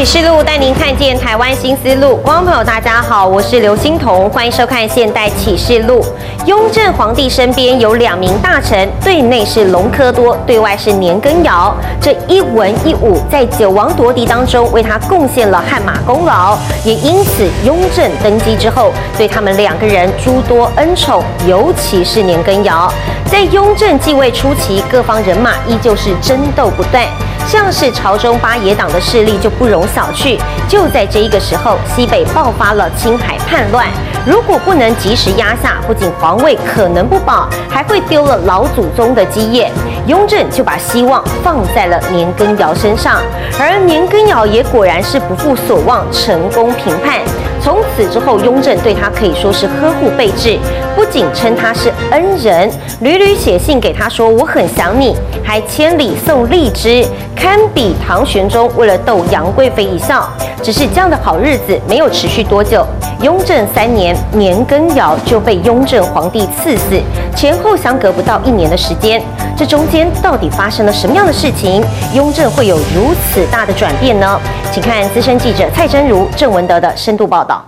启示录带您看见台湾新思路，观众朋友大家好，我是刘欣彤，欢迎收看《现代启示录》。雍正皇帝身边有两名大臣，对内是隆科多，对外是年羹尧。这一文一武，在九王夺嫡当中为他贡献了汗马功劳，也因此雍正登基之后，对他们两个人诸多恩宠，尤其是年羹尧。在雍正继位初期，各方人马依旧是争斗不断。像是朝中八爷党的势力就不容小觑。就在这一个时候，西北爆发了青海叛乱。如果不能及时压下，不仅皇位可能不保，还会丢了老祖宗的基业。雍正就把希望放在了年羹尧身上，而年羹尧也果然是不负所望，成功平叛。从此之后，雍正对他可以说是呵护备至，不仅称他是恩人，屡屡写信给他说我很想你，还千里送荔枝，堪比唐玄宗为了逗杨贵妃一笑。只是这样的好日子没有持续多久，雍正三年，年羹尧就被雍正皇帝赐死，前后相隔不到一年的时间，这中间到底发生了什么样的事情？雍正会有如此大的转变呢？请看资深记者蔡真如、郑文德的深度报道。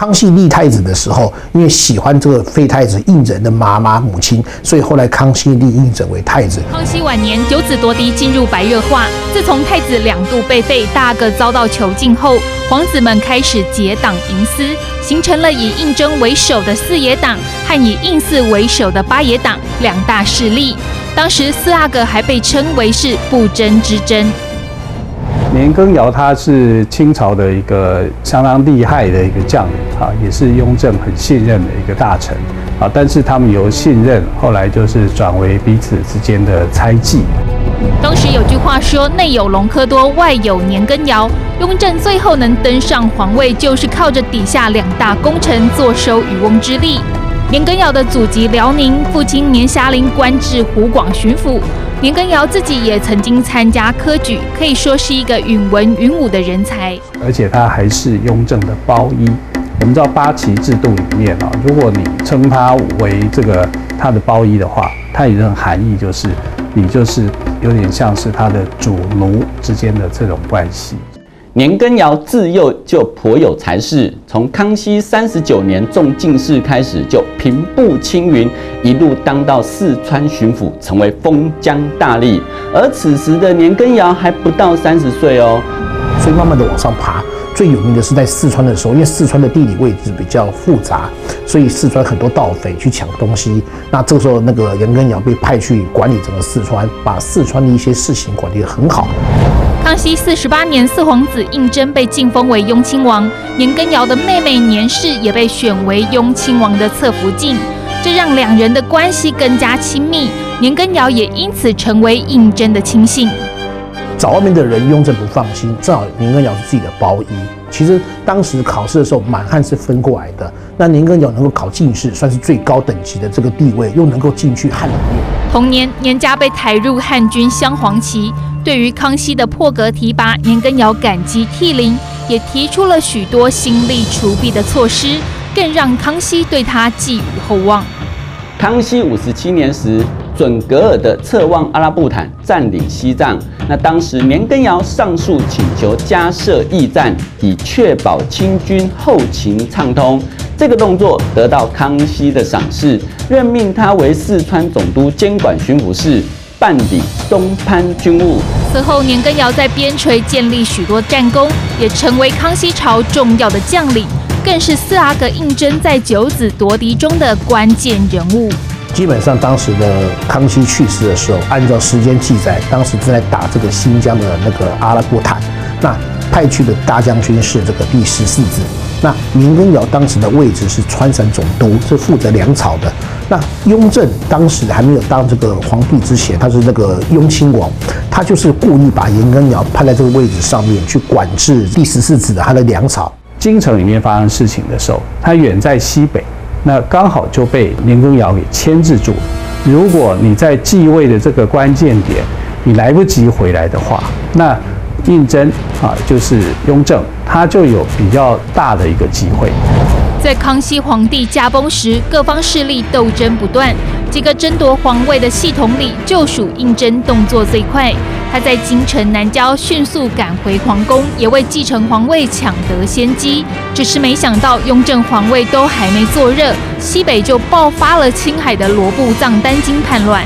康熙立太子的时候，因为喜欢这个废太子胤禛的妈妈母亲，所以后来康熙立胤禛为太子。康熙晚年，九子夺嫡进入白热化。自从太子两度被废，大阿哥遭到囚禁后，皇子们开始结党营私，形成了以胤禛为首的四爷党和以胤祀为首的八爷党两大势力。当时四阿哥还被称为是不争之争。年羹尧他是清朝的一个相当厉害的一个将领啊，也是雍正很信任的一个大臣啊。但是他们由信任，后来就是转为彼此之间的猜忌。当时有句话说：“内有隆科多，外有年羹尧。”雍正最后能登上皇位，就是靠着底下两大功臣坐收渔翁之利。年羹尧的祖籍辽宁，父亲年遐龄官至湖广巡抚。年羹尧自己也曾经参加科举，可以说是一个允文允武的人才。而且他还是雍正的胞衣。我们知道八旗制度里面啊，如果你称他为这个他的胞衣的话，他有一种含义，就是你就是有点像是他的主奴之间的这种关系。年羹尧自幼就颇有才识，从康熙三十九年中进士开始，就平步青云，一路当到四川巡抚，成为封疆大吏。而此时的年羹尧还不到三十岁哦，所以慢慢的往上爬。最有名的是在四川的时候，因为四川的地理位置比较复杂，所以四川很多盗匪去抢东西。那这个时候，那个年羹尧被派去管理整个四川，把四川的一些事情管理得很好。康熙四十八年，四皇子胤禛被晋封为雍亲王，年羹尧的妹妹年氏也被选为雍亲王的侧福晋，这让两人的关系更加亲密。年羹尧也因此成为胤禛的亲信。找外面的人，雍正不放心，正好年羹尧是自己的胞衣。其实当时考试的时候，满汉是分过来的。那年羹尧能够考进士，算是最高等级的这个地位，又能够进去汉里面。同年，年家被抬入汉军镶黄旗。对于康熙的破格提拔，年羹尧感激涕零，也提出了许多兴利除弊的措施，更让康熙对他寄予厚望。康熙五十七年时，准格尔的侧望阿拉布坦占领西藏，那当时年羹尧上诉请求加设驿站，以确保清军后勤畅通。这个动作得到康熙的赏识，任命他为四川总督，监管巡抚事。办理东藩军务。此后，年羹尧在边陲建立许多战功，也成为康熙朝重要的将领，更是四阿哥胤禛在九子夺嫡中的关键人物。基本上，当时的康熙去世的时候，按照时间记载，当时正在打这个新疆的那个阿拉布坦，那派去的大将军是这个第十四子。那年羹尧当时的位置是川陕总督，是负责粮草的。那雍正当时还没有当这个皇帝之前，他是那个雍亲王，他就是故意把年羹尧派在这个位置上面去管制第十四子的他的粮草。京城里面发生事情的时候，他远在西北，那刚好就被年羹尧给牵制住了。如果你在继位的这个关键点，你来不及回来的话，那。胤禛啊，就是雍正，他就有比较大的一个机会。在康熙皇帝驾崩时，各方势力斗争不断，几个争夺皇位的系统里，就属胤禛动作最快。他在京城南郊迅速赶回皇宫，也为继承皇位抢得先机。只是没想到，雍正皇位都还没坐热，西北就爆发了青海的罗布藏丹津叛乱。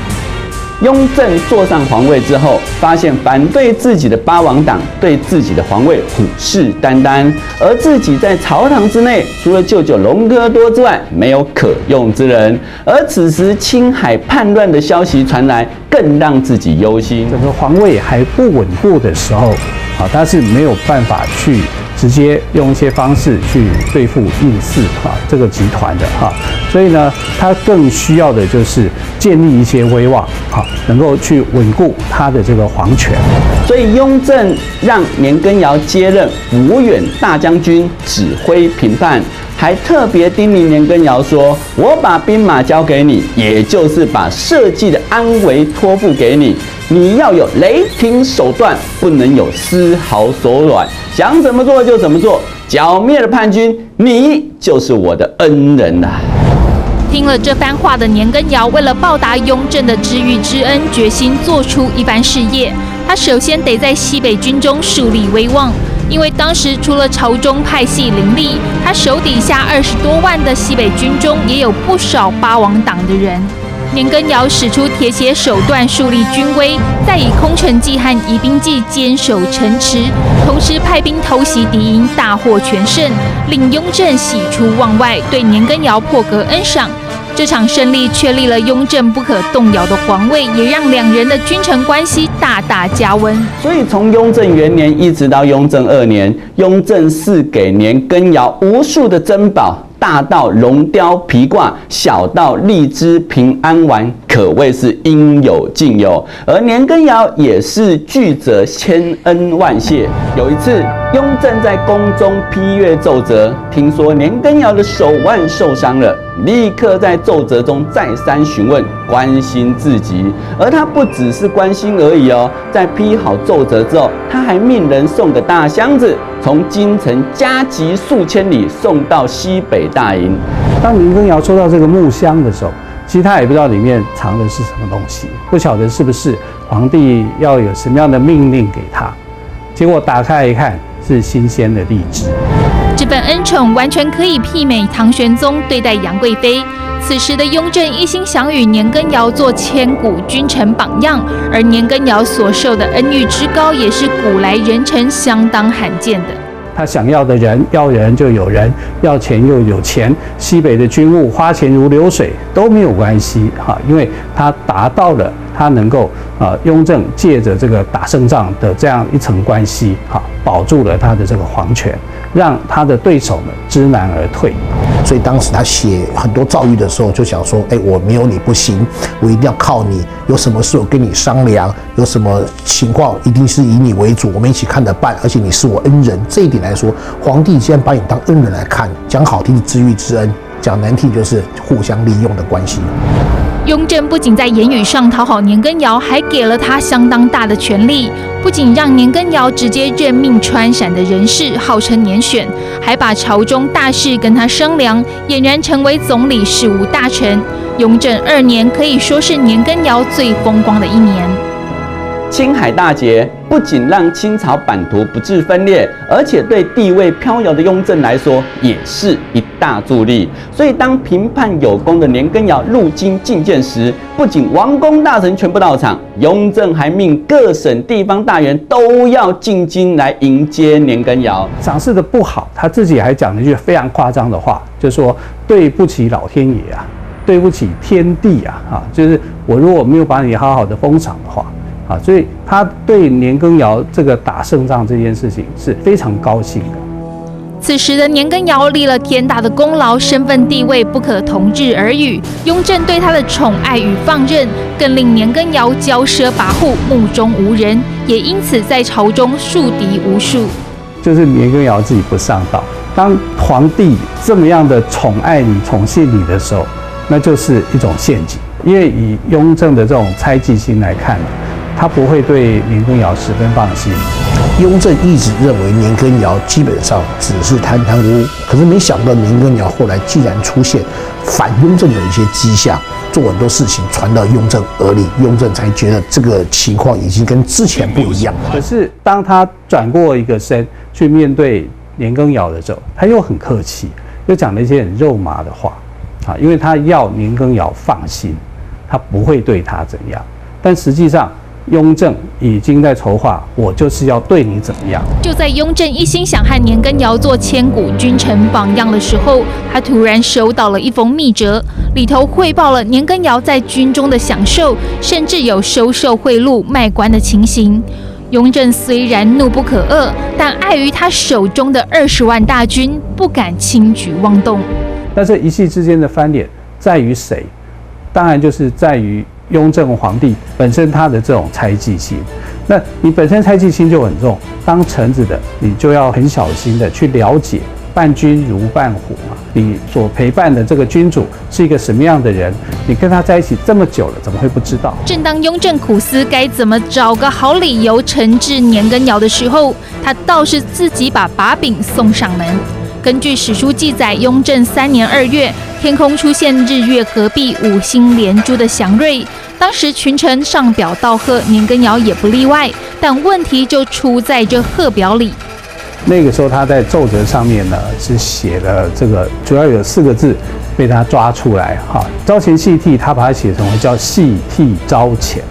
雍正坐上皇位之后，发现反对自己的八王党对自己的皇位虎视眈眈，而自己在朝堂之内，除了舅舅隆科多之外，没有可用之人。而此时青海叛乱的消息传来，更让自己忧心。整个皇位还不稳固的时候，啊，他是没有办法去。直接用一些方式去对付胤祀哈这个集团的哈，所以呢，他更需要的就是建立一些威望哈，能够去稳固他的这个皇权。所以雍正让年羹尧接任抚远大将军，指挥平叛，还特别叮咛年羹尧说：“我把兵马交给你，也就是把社稷的安危托付给你。”你要有雷霆手段，不能有丝毫手软，想怎么做就怎么做。剿灭了叛军，你就是我的恩人呐、听了这番话的年羹尧，为了报答雍正的知遇之恩，决心做出一番事业。他首先得在西北军中树立威望，因为当时除了朝中派系林立，他手底下二十多万的西北军中也有不少八王党的人。年羹尧使出铁血手段树立军威，再以空城计和疑兵计坚守城池，同时派兵偷袭敌营，大获全胜，令雍正喜出望外，对年羹尧破格恩赏。这场胜利确立了雍正不可动摇的皇位，也让两人的君臣关系大大加温。所以从雍正元年一直到雍正二年，雍正赐给年羹尧无数的珍宝。大到龙雕皮挂，小到荔枝平安丸，可谓是应有尽有。而年羹尧也是巨者千恩万谢。有一次，雍正在宫中批阅奏折，听说年羹尧的手腕受伤了，立刻在奏折中再三询问，关心至极。而他不只是关心而已哦，在批好奏折之后，他还命人送个大箱子，从京城加急数千里送到西北大营。当年羹尧收到这个木箱的时候，其实他也不知道里面藏的是什么东西，不晓得是不是皇帝要有什么样的命令给他。结果打开一看，是新鲜的荔枝。这份恩宠完全可以媲美唐玄宗对待杨贵妃。此时的雍正一心想与年羹尧做千古君臣榜样，而年羹尧所受的恩遇之高，也是古来人臣相当罕见的。他想要的人，要人就有人，要钱又有钱。西北的军务花钱如流水都没有关系哈，因为他达到了。他能够啊，雍正借着这个打胜仗的这样一层关系，哈，保住了他的这个皇权，让他的对手们知难而退。所以当时他写很多诏諭的时候，就想说：哎，我没有你不行，我一定要靠你。有什么事我跟你商量，有什么情况一定是以你为主，我们一起看着办。而且你是我恩人，这一点来说，皇帝既然把你当恩人来看，讲好听是知遇之恩，讲难听就是互相利用的关系。雍正不仅在言语上讨好年羹尧，还给了他相当大的权力。不仅让年羹尧直接任命川陕的人士，号称年选，还把朝中大事跟他商量，俨然成为总理事务大臣。雍正二年可以说是年羹尧最风光的一年。青海大捷不仅让清朝版图不致分裂，而且对地位飘摇的雍正来说也是一大助力。所以，当平叛有功的年羹尧入京觐见时，不仅王公大臣全部到场，雍正还命各省地方大员都要进京来迎接年羹尧。赏识的不好，他自己还讲了一句非常夸张的话，就说：“对不起老天爷啊，对不起天地啊，啊，就是我如果没有把你好好的封赏的话。”啊，所以他对年羹尧这个打胜仗这件事情是非常高兴的。此时的年羹尧立了天大的功劳，身份地位不可同日而语。雍正对他的宠爱与放任，更令年羹尧骄奢跋扈、目中无人，也因此在朝中树敌无数。就是年羹尧自己不上道，当皇帝这么样的宠爱你、宠幸你的时候，那就是一种陷阱。因为以雍正的这种猜忌心来看。他不会对年羹尧十分放心。雍正一直认为年羹尧基本上只是贪贪污，可是没想到年羹尧后来竟然出现反雍正的一些迹象。做很多事情传到雍正耳里，雍正才觉得这个情况已经跟之前不一样了。可是当他转过一个身去面对年羹尧的时候，他又很客气，又讲了一些很肉麻的话，啊，因为他要年羹尧放心，他不会对他怎样，但实际上。雍正已经在筹划，我就是要对你怎么样。就在雍正一心想和年羹尧做千古君臣榜样的时候，他突然收到了一封密折，里头汇报了年羹尧在军中的享受，甚至有收受贿赂、卖官的情形。雍正虽然怒不可遏，但碍于他手中的二十万大军，不敢轻举妄动。但这一系之间的翻脸在于谁？当然就是在于。雍正皇帝本身他的这种猜忌心，那你本身猜忌心就很重，当臣子的你就要很小心的去了解，伴君如伴虎嘛，你所陪伴的这个君主是一个什么样的人，你跟他在一起这么久了，怎么会不知道？正当雍正苦思该怎么找个好理由惩治年羹尧的时候，他倒是自己把把柄送上门。根据史书记载，雍正三年二月，天空出现日月合璧、五星连珠的祥瑞。当时群臣上表道贺，年羹尧也不例外。但问题就出在这贺表里。那个时候他在奏折上面呢，是写了这个，主要有四个字被他抓出来哈。招前戏替，他把它写成叫戏替招前。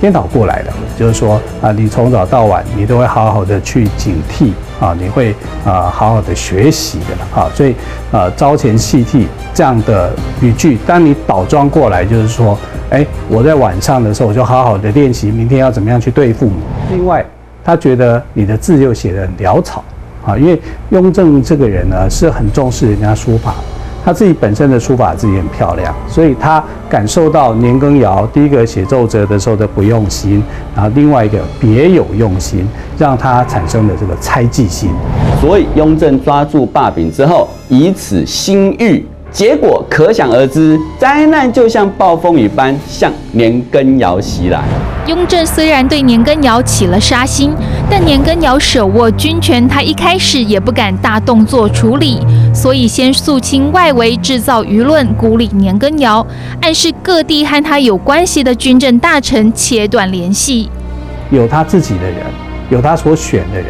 颠倒过来的，就是说啊，你从早到晚，你都会好好的去警惕啊，你会啊好好的学习的啊，所以啊，朝前戏替这样的语句，当你倒装过来，就是说，哎，我在晚上的时候，我就好好的练习，明天要怎么样去对付你。另外，他觉得你的字又写得很潦草啊，因为雍正这个人呢，是很重视人家书法。他自己本身的书法字也很漂亮，所以他感受到年羹尧第一个写奏折的时候的不用心，然后另外一个别有用心，让他产生了这个猜忌心。所以雍正抓住把柄之后，以此心諭。结果可想而知，灾难就像暴风雨般向年羹尧袭来。雍正虽然对年羹尧起了杀心，但年羹尧手握军权，他一开始也不敢大动作处理，所以先肃清外围，制造舆论，孤立年羹尧，暗示各地和他有关系的军政大臣切断联系。有他自己的人，有他所选的人，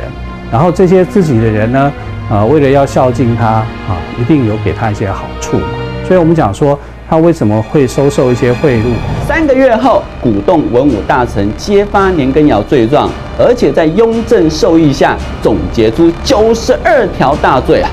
然后这些自己的人呢？啊，为了要孝敬他啊，一定有给他一些好处嘛。所以我们讲说，他为什么会收受一些贿赂？三个月后，鼓动文武大臣揭发年羹尧罪状，而且在雍正授意下，总结出九十二条大罪啊。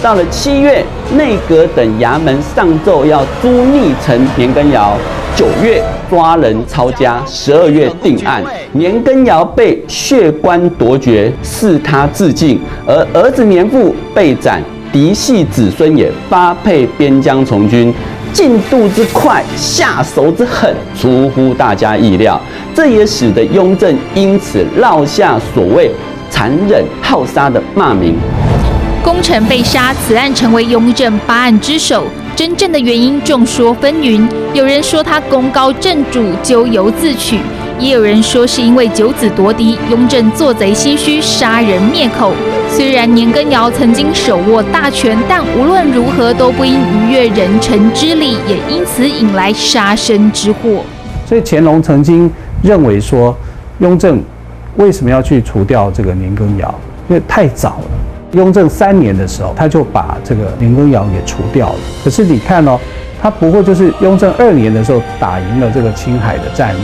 到了七月，内阁等衙门上奏要诛逆臣年羹尧。九月抓人抄家，十二月定案，年羹尧被血官夺爵，赐他自尽，而儿子年富被斩，嫡系子孙也发配边疆从军，进度之快，下手之狠，出乎大家意料，这也使得雍正因此落下所谓残忍好杀的骂名。功臣被杀，此案成为雍正八案之首。真正的原因众说纷纭，有人说他功高震主，咎由自取；也有人说是因为九子夺嫡，雍正做贼心虚，杀人灭口。虽然年羹尧曾经手握大权，但无论如何都不应逾越人臣之礼，也因此引来杀身之祸。所以乾隆曾经认为说，雍正为什么要去除掉这个年羹尧？因为太早了。雍正三年的时候，他就把这个年羹尧给除掉了。可是你看哦，他不过就是雍正二年的时候打赢了这个青海的战役，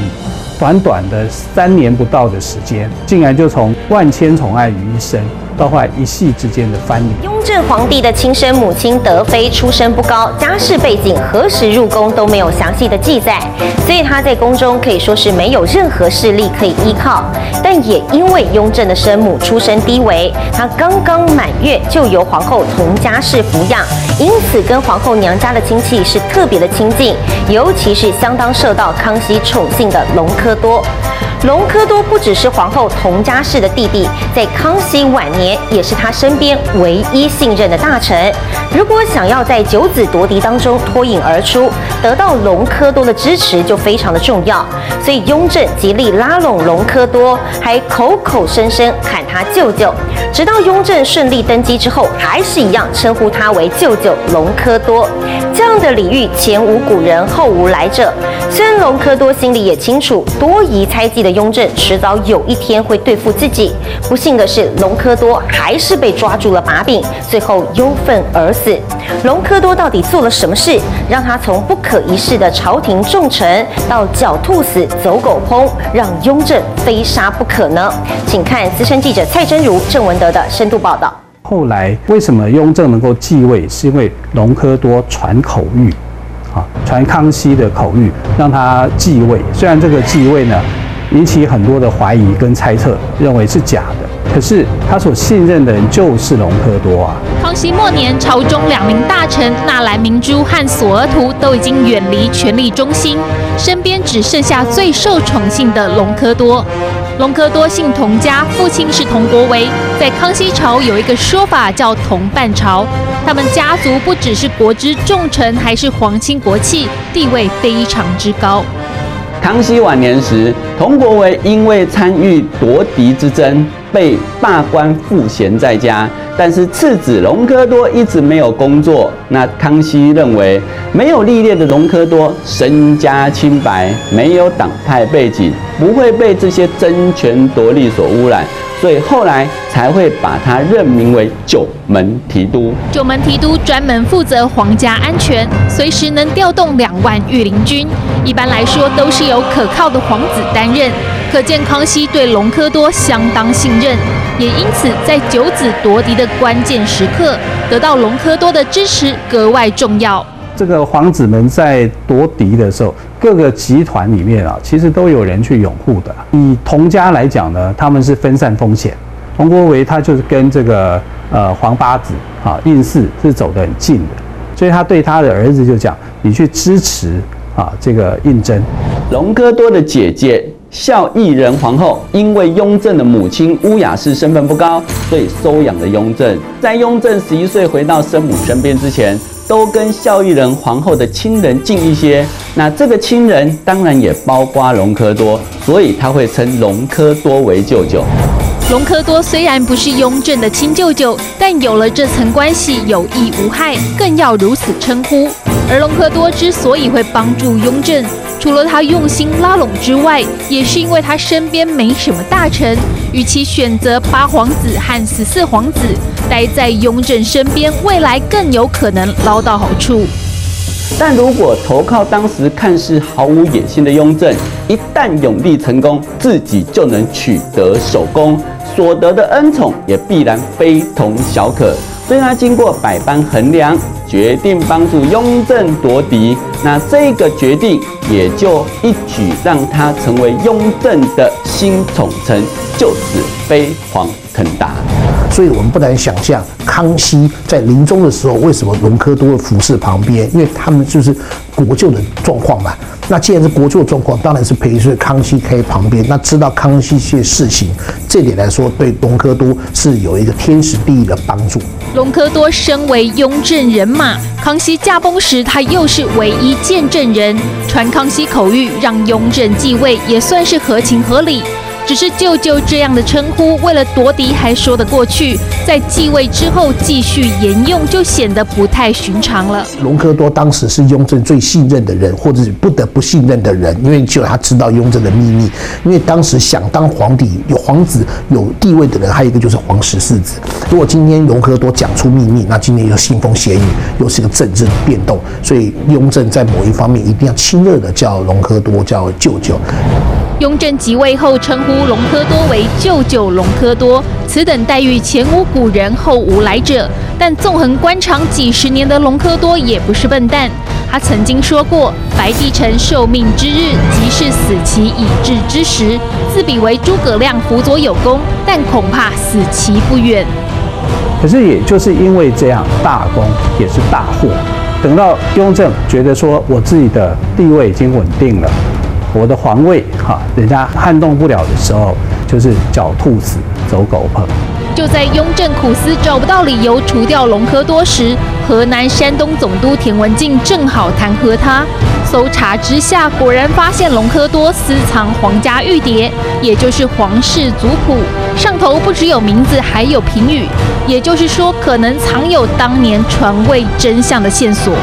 短短的三年不到的时间，竟然就从万千宠爱于一身。到后来一系之间的翻脸。雍正皇帝的亲生母亲德妃出身不高，家世背景何时入宫都没有详细的记载，所以她在宫中可以说是没有任何势力可以依靠。但也因为雍正的生母出身低微，她刚刚满月就由皇后从家世抚养，因此跟皇后娘家的亲戚是特别的亲近，尤其是相当受到康熙宠幸的隆科多。隆科多不只是皇后佟佳氏的弟弟，在康熙晚年也是他身边唯一信任的大臣。如果想要在九子夺嫡当中脱颖而出，得到隆科多的支持就非常的重要。所以雍正极力拉拢隆科多，还口口声声喊他舅舅。直到雍正顺利登基之后，还是一样称呼他为舅舅隆科多。的领域，前无古人后无来者。虽然隆科多心里也清楚，多疑猜忌的雍正迟早有一天会对付自己。不幸的是，隆科多还是被抓住了把柄，最后忧愤而死。隆科多到底做了什么事，让他从不可一世的朝廷重臣到狡兔死走狗烹，让雍正非杀不可呢？请看资深记者蔡真如、郑文德的深度报道。后来为什么雍正能够继位，是因为隆科多传口谕，啊，传康熙的口谕，让他继位。虽然这个继位呢，引起很多的怀疑跟猜测，认为是假的，可是他所信任的人就是隆科多啊。康熙末年，朝中两名大臣纳兰明珠和索额图都已经远离权力中心，身边只剩下最受宠幸的隆科多。隆科多姓佟家，父亲是佟国维，在康熙朝有一个说法叫“佟半朝”。他们家族不只是国之重臣，还是皇亲国戚，地位非常之高。康熙晚年时，佟国维因为参与夺嫡之争，被罢官赋闲在家。但是次子隆科多一直没有工作。那康熙认为，没有历练的隆科多身家清白，没有党派背景，不会被这些争权夺利所污染。所以后来才会把他任命为九门提督。九门提督专门负责皇家安全，随时能调动两万御林军。一般来说，都是由可靠的皇子担任。可见康熙对隆科多相当信任，也因此在九子夺嫡的关键时刻，得到隆科多的支持格外重要。这个皇子们在夺嫡的时候，各个集团里面啊，其实都有人去拥护的。以佟家来讲呢，他们是分散风险。佟国维他就是跟这个呃皇八子啊胤祀是走得很近的，所以他对他的儿子就讲：你去支持啊这个胤禛。隆科多的姐姐孝义仁皇后，因为雍正的母亲乌雅氏身份不高，所以收养了雍正。在雍正十一岁回到生母身边之前，都跟孝义仁皇后的亲人近一些，那这个亲人当然也包括隆科多，所以他会称隆科多为舅舅。隆科多虽然不是雍正的亲舅舅，但有了这层关系，有益无害，更要如此称呼。而隆科多之所以会帮助雍正，除了他用心拉拢之外，也是因为他身边没什么大臣，与其选择八皇子和十四皇子待在雍正身边，未来更有可能捞到好处。但如果投靠当时看似毫无野心的雍正，一旦永立成功，自己就能取得首功，所得的恩宠也必然非同小可。所以他经过百般衡量，决定帮助雍正夺嫡。那这个决定也就一举让他成为雍正的新宠臣，就此飞黄腾达。所以我们不难想象，康熙在临终的时候，为什么隆科多会服侍旁边？因为他们就是国舅的状况嘛。那既然是国舅的状况，当然是陪随康熙开旁边。那知道康熙一些事情，这点来说，对隆科多是有一个天时地利的帮助。隆科多身为雍正人马，康熙驾崩时，他又是唯一见证人，传康熙口谕，让雍正继位，也算是合情合理。只是舅舅这样的称呼，为了夺嫡还说得过去，在继位之后继续沿用，就显得不太寻常了。隆科多当时是雍正最信任的人，或者是不得不信任的人，因为只有他知道雍正的秘密。因为当时想当皇帝、有皇子、有地位的人，还有一个就是皇十四子。如果今天隆科多讲出秘密，那今天又腥风血雨，又是个政治的变动，所以雍正在某一方面一定要亲热的叫隆科多叫舅舅。雍正即位后，称呼隆科多为舅舅隆科多，此等待遇前无古人后无来者。但纵横官场几十年的隆科多也不是笨蛋，他曾经说过：“白帝城受命之日，即是死期已至之时。”自比为诸葛亮辅佐有功，但恐怕死期不远。可是也就是因为这样，大功也是大祸。等到雍正觉得说我自己的地位已经稳定了。我的皇位，哈，人家撼动不了的时候，就是狡兔死，走狗烹。就在雍正苦思找不到理由除掉隆科多时，河南、山东总督田文镜正好弹劾他。搜查之下，果然发现隆科多私藏皇家玉牒，也就是皇室族谱，上头不只有名字，还有评语，也就是说，可能藏有当年传位真相的线索。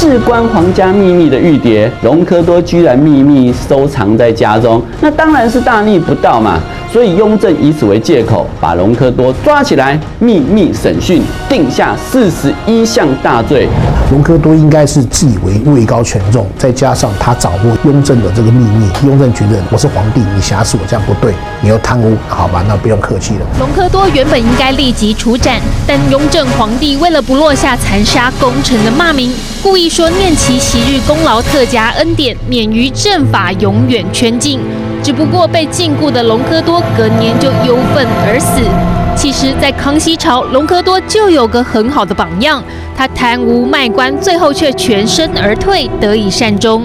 事关皇家秘密的玉蝶，隆科多居然秘密收藏在家中，那当然是大逆不道嘛。所以雍正以此为借口，把隆科多抓起来秘密审讯，定下四十一项大罪。隆科多应该是自以为位高权重，再加上他掌握雍正的这个秘密，雍正觉得我是皇帝，你挟持我这样不对，你又贪污，好吧，那不用客气了。隆科多原本应该立即处斩，但雍正皇帝为了不落下残杀功臣的骂名，故意说念其昔日功劳特加恩典，免于正法永远圈禁。只不过被禁锢的隆科多隔年就忧愤而死。其实，在康熙朝，隆科多就有个很好的榜样，他贪污卖官，最后却全身而退，得以善终。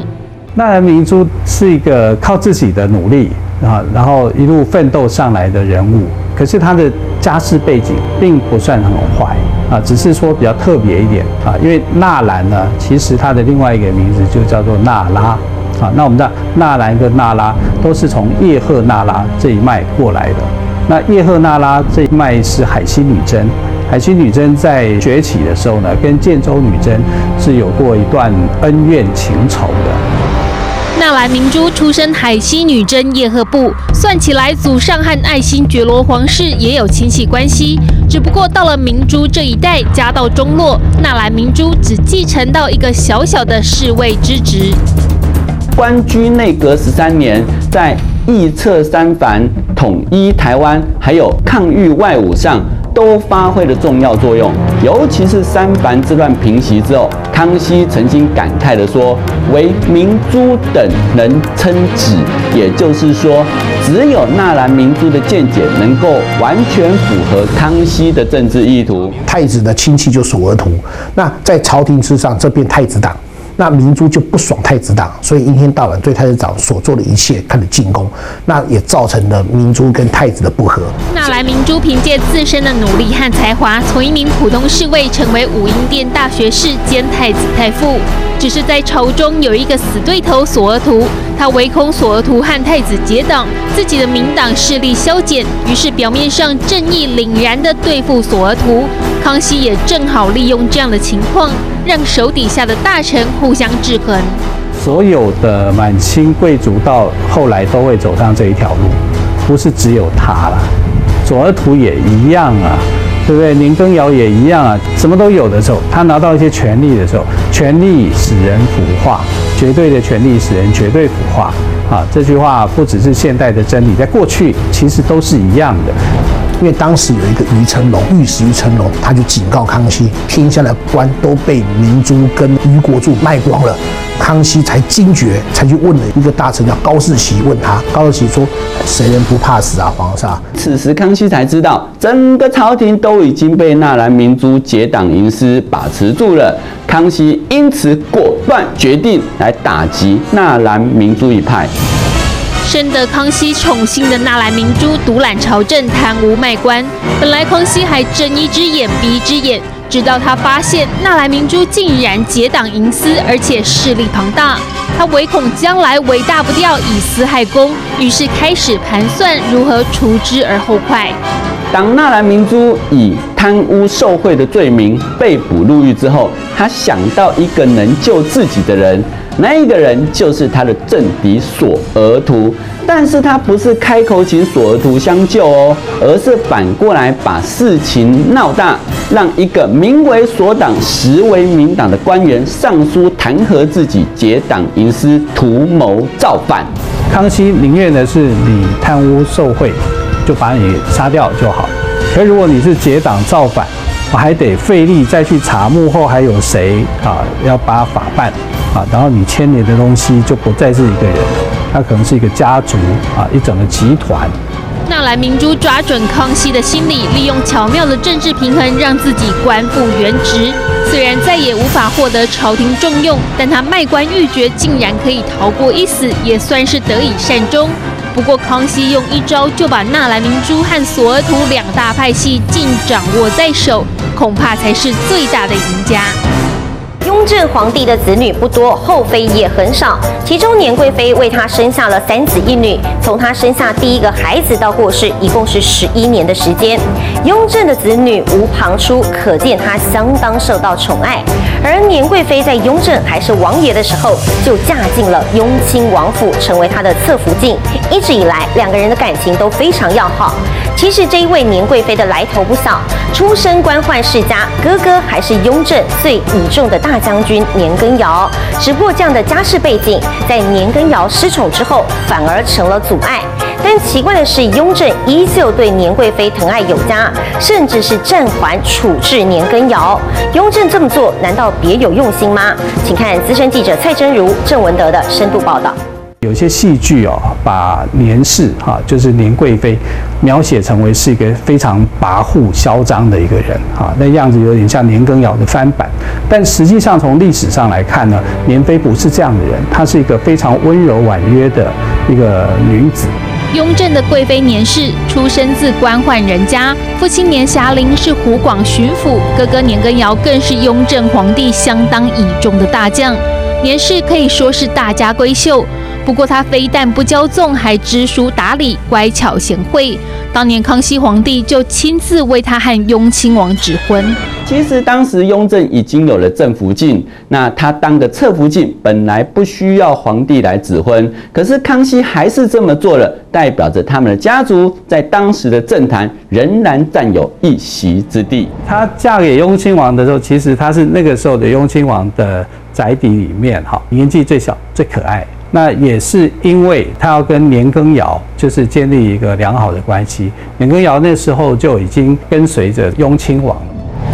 纳兰明珠是一个靠自己的努力啊，然后一路奋斗上来的人物。可是他的家世背景并不算很坏啊，只是说比较特别一点啊。因为纳兰呢，其实他的另外一个名字就叫做纳拉。啊，那我们知道纳兰跟纳拉都是从叶赫那拉这一脉过来的。那叶赫那拉这一脉是海西女真，海西女真在崛起的时候呢，跟建州女真是有过一段恩怨情仇的。纳兰明珠出身海西女真叶赫部，算起来祖上和爱新觉罗皇室也有亲戚关系。只不过到了明珠这一代，家道中落，纳兰明珠只继承到一个小小的侍卫之职。官居内阁十三年，在义策三藩、统一台湾，还有抗御外侮上，都发挥了重要作用。尤其是三藩之乱平息之后，康熙曾经感慨地说：“唯明珠等能称旨。”也就是说，只有纳兰明珠的见解能够完全符合康熙的政治意图。太子的亲戚就属额图，那在朝廷之上，这边太子党。那明珠就不爽太子党，所以一天到晚对太子党所做的一切开始进攻，那也造成了明珠跟太子的不和。明珠凭借自身的努力和才华，从一名普通侍卫成为武英殿大学士兼太子太傅。只是在朝中有一个死对头索额图，他唯恐索额图和太子结党，自己的明党势力消减，于是表面上正义凛然地对付索额图。康熙也正好利用这样的情况。让手底下的大臣互相制衡。所有的满清贵族到后来都会走上这一条路，不是只有他，索额图也一样啊，对不对？年羹尧也一样啊，什么都有的时候，他拿到一些权力的时候，权力使人腐化，绝对的权力使人绝对腐化啊！这句话不只是现代的真理，在过去其实都是一样的。因为当时有一个于成龙，御史于成龙，他就警告康熙，天下的官都被明珠跟于国柱卖光了。康熙才惊觉，才去问了一个大臣叫高士奇，问他，高士奇说：“谁人不怕死啊，皇上？”此时康熙才知道，整个朝廷都已经被纳兰明珠结党营私把持住了。康熙因此果断决定来打击纳兰明珠一派。深得康熙宠幸的纳兰明珠独揽朝政、贪污卖官，本来康熙还睁一只眼闭一只眼，直到他发现纳兰明珠竟然结党营私，而且势力庞大，他唯恐将来尾大不掉，以私害公，于是开始盘算如何除之而后快。当纳兰明珠以贪污受贿的罪名被捕入狱之后，他想到一个能救自己的人。那一个人就是他的政敌索额图，但是他不是开口请索额图相救哦，而是反过来把事情闹大，让一个名为索党实为民党的官员上书弹劾自己结党营私，图谋造反。康熙宁愿的是你贪污受贿，就把你杀掉就好。可如果你是结党造反，我还得费力再去查幕后还有谁啊，要把法办。啊，然后你牵连的东西就不再是一个人，他可能是一个家族啊，一整个集团。纳兰明珠抓准康熙的心理，利用巧妙的政治平衡，让自己官复原职。虽然再也无法获得朝廷重用，但他卖官驭爵竟然可以逃过一死，也算是得以善终。不过康熙用一招就把纳兰明珠和索额图两大派系尽掌握在手，恐怕才是最大的赢家。雍正皇帝的子女不多，后妃也很少。其中年贵妃为他生下了三子一女，从他生下第一个孩子到过世，一共是十一年的时间。雍正的子女无旁出，可见他相当受到宠爱。而年贵妃在雍正还是王爷的时候，就嫁进了雍亲王府，成为他的侧福晋。一直以来，两个人的感情都非常要好。其实这一位年贵妃的来头不小，出身官宦世家，哥哥还是雍正最倚重的大将军年羹尧。只不过这样的家世背景，在年羹尧失宠之后，反而成了阻碍。但奇怪的是，雍正依旧对年贵妃疼爱有加，甚至是暂缓处置年羹尧。雍正这么做，难道别有用心吗？请看资深记者蔡真如、郑文德的深度报道。有些戏剧哦，把年氏哈，就是年贵妃，描写成为是一个非常跋扈嚣张的一个人哈，那样子有点像年羹尧的翻版。但实际上从历史上来看呢，年妃不是这样的人，她是一个非常温柔婉约的一个女子。雍正的贵妃年氏出身自官宦人家，父亲年霞龄是湖广巡抚，哥哥年羹尧更是雍正皇帝相当倚重的大将。年氏可以说是大家闺秀。不过他非但不骄纵，还知书达理、乖巧贤惠。当年康熙皇帝就亲自为他和雍亲王指婚。其实当时雍正已经有了正福晋，那他当个侧福晋本来不需要皇帝来指婚，可是康熙还是这么做了，代表着他们的家族在当时的政坛仍然占有一席之地。她嫁给雍亲王的时候，其实她是那个时候的雍亲王的宅邸里面哈，年纪最小、最可爱。那也是因为他要跟年羹尧就是建立一个良好的关系，年羹尧那时候就已经跟随着雍亲王了。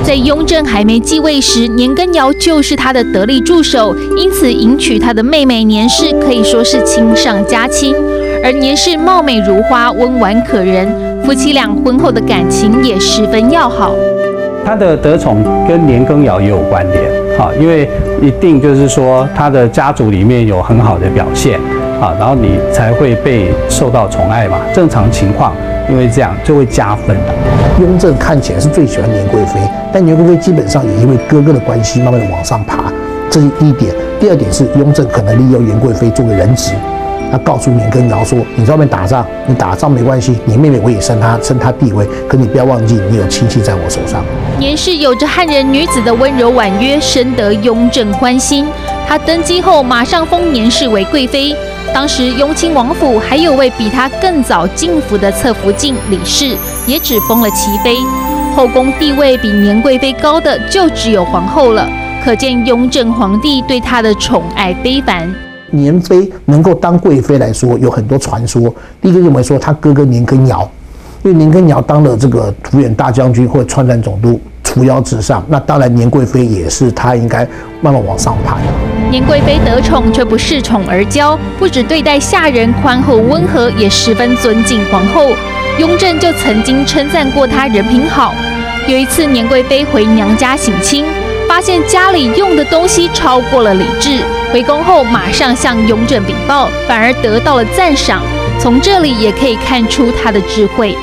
在雍正还没继位时，年羹尧就是他的得力助手，因此迎娶他的妹妹年氏可以说是亲上加亲。而年氏貌美如花，温婉可人，夫妻俩婚后的感情也十分要好。他的得宠跟年羹尧也有关联。啊，因为一定就是说他的家族里面有很好的表现啊，然后你才会被受到宠爱嘛。正常情况，因为这样就会加分的。雍正看起来是最喜欢年贵妃，但年贵妃基本上也因为哥哥的关系，慢慢的往上爬，这是一点。第二点是雍正可能利用年贵妃做个人质。他告诉年羹尧说：“你在外面打仗，你打仗没关系，你妹妹我也升她，升她地位。可你不要忘记，你有亲戚在我手上。”年氏有着汉人女子的温柔婉约，深得雍正欢心。他登基后，马上封年氏为贵妃。当时雍亲王府还有位比他更早进府的侧福晋李氏，也只封了齐妃。后宫地位比年贵妃高的就只有皇后了。可见雍正皇帝对她的宠爱非凡。年妃能够当贵妃来说，有很多传说。第一个认为说，他哥哥年羹尧，因为年羹尧当了这个辅远大将军或川传总督，扶摇直上。那当然，年贵妃也是他应该慢慢往上爬。年贵妃得宠却不恃宠而骄，不只对待下人宽厚温和，也十分尊敬皇后。雍正就曾经称赞过她人品好。有一次，年贵妃回娘家省亲。发现家里用的东西超过了理智，回宫后马上向雍正禀报，反而得到了赞赏。从这里也可以看出她的智慧。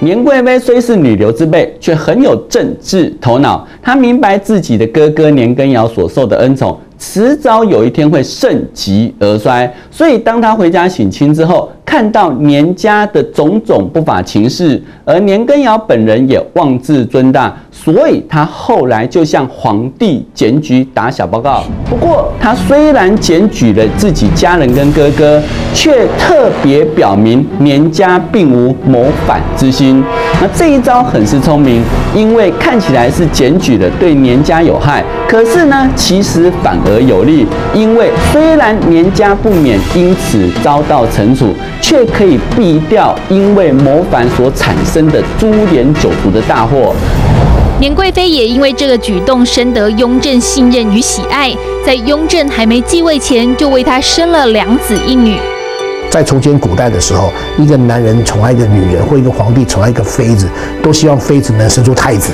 年贵妃虽是女流之辈，却很有政治头脑。她明白自己的哥哥年羹尧所受的恩宠，迟早有一天会盛极而衰。所以当她回家省亲之后，看到年家的种种不法情事，而年羹尧本人也妄自尊大，所以他后来就向皇帝检举打小报告。不过，他虽然检举了自己家人跟哥哥，却特别表明年家并无谋反之心。那这一招很是聪明，因为看起来是检举了对年家有害，可是呢，其实反而有利，因为虽然年家不免因此遭到惩处。却可以避掉因为谋反所产生的株连九族的大祸。年贵妃也因为这个举动深得雍正信任与喜爱，在雍正还没继位前，就为他生了两子一女。在从前古代的时候，一个男人宠爱一个女人，或一个皇帝宠爱一个妃子，都希望妃子能生出太子。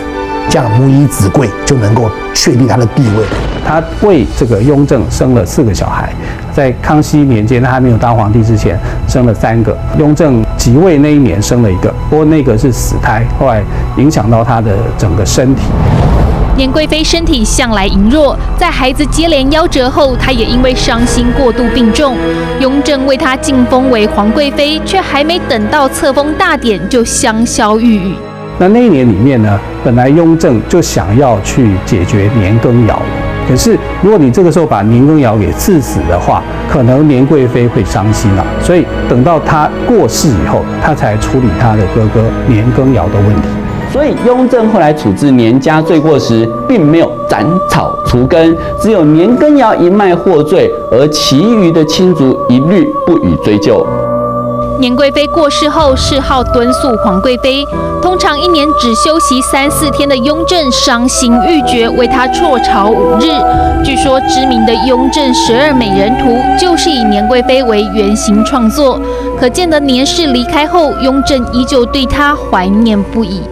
这样母以子贵，就能够确立他的地位。他为这个雍正生了四个小孩，在康熙年间，他还没有当皇帝之前，生了三个。雍正即位那一年生了一个，不过那个是死胎，后来影响到他的整个身体。年贵妃身体向来羸弱，在孩子接连夭折后，她也因为伤心过度病重。雍正为她晋封为皇贵妃，却还没等到册封大典就香消玉殒。那那一年里面呢，本来雍正就想要去解决年羹尧，可是如果你这个时候把年羹尧给赐死的话，可能年贵妃会伤心了。所以等到他过世以后，他才处理他的哥哥年羹尧的问题。所以雍正后来处置年家罪过时，并没有斩草除根，只有年羹尧一脉获罪，而其余的亲族一律不予追究。年贵妃过世后，谥号敦肃皇贵妃。通常一年只休息三四天的雍正伤心欲绝，为她辍朝五日。据说知名的《雍正十二美人图》就是以年贵妃为原型创作，可见得年氏离开后，雍正依旧对她怀念不已。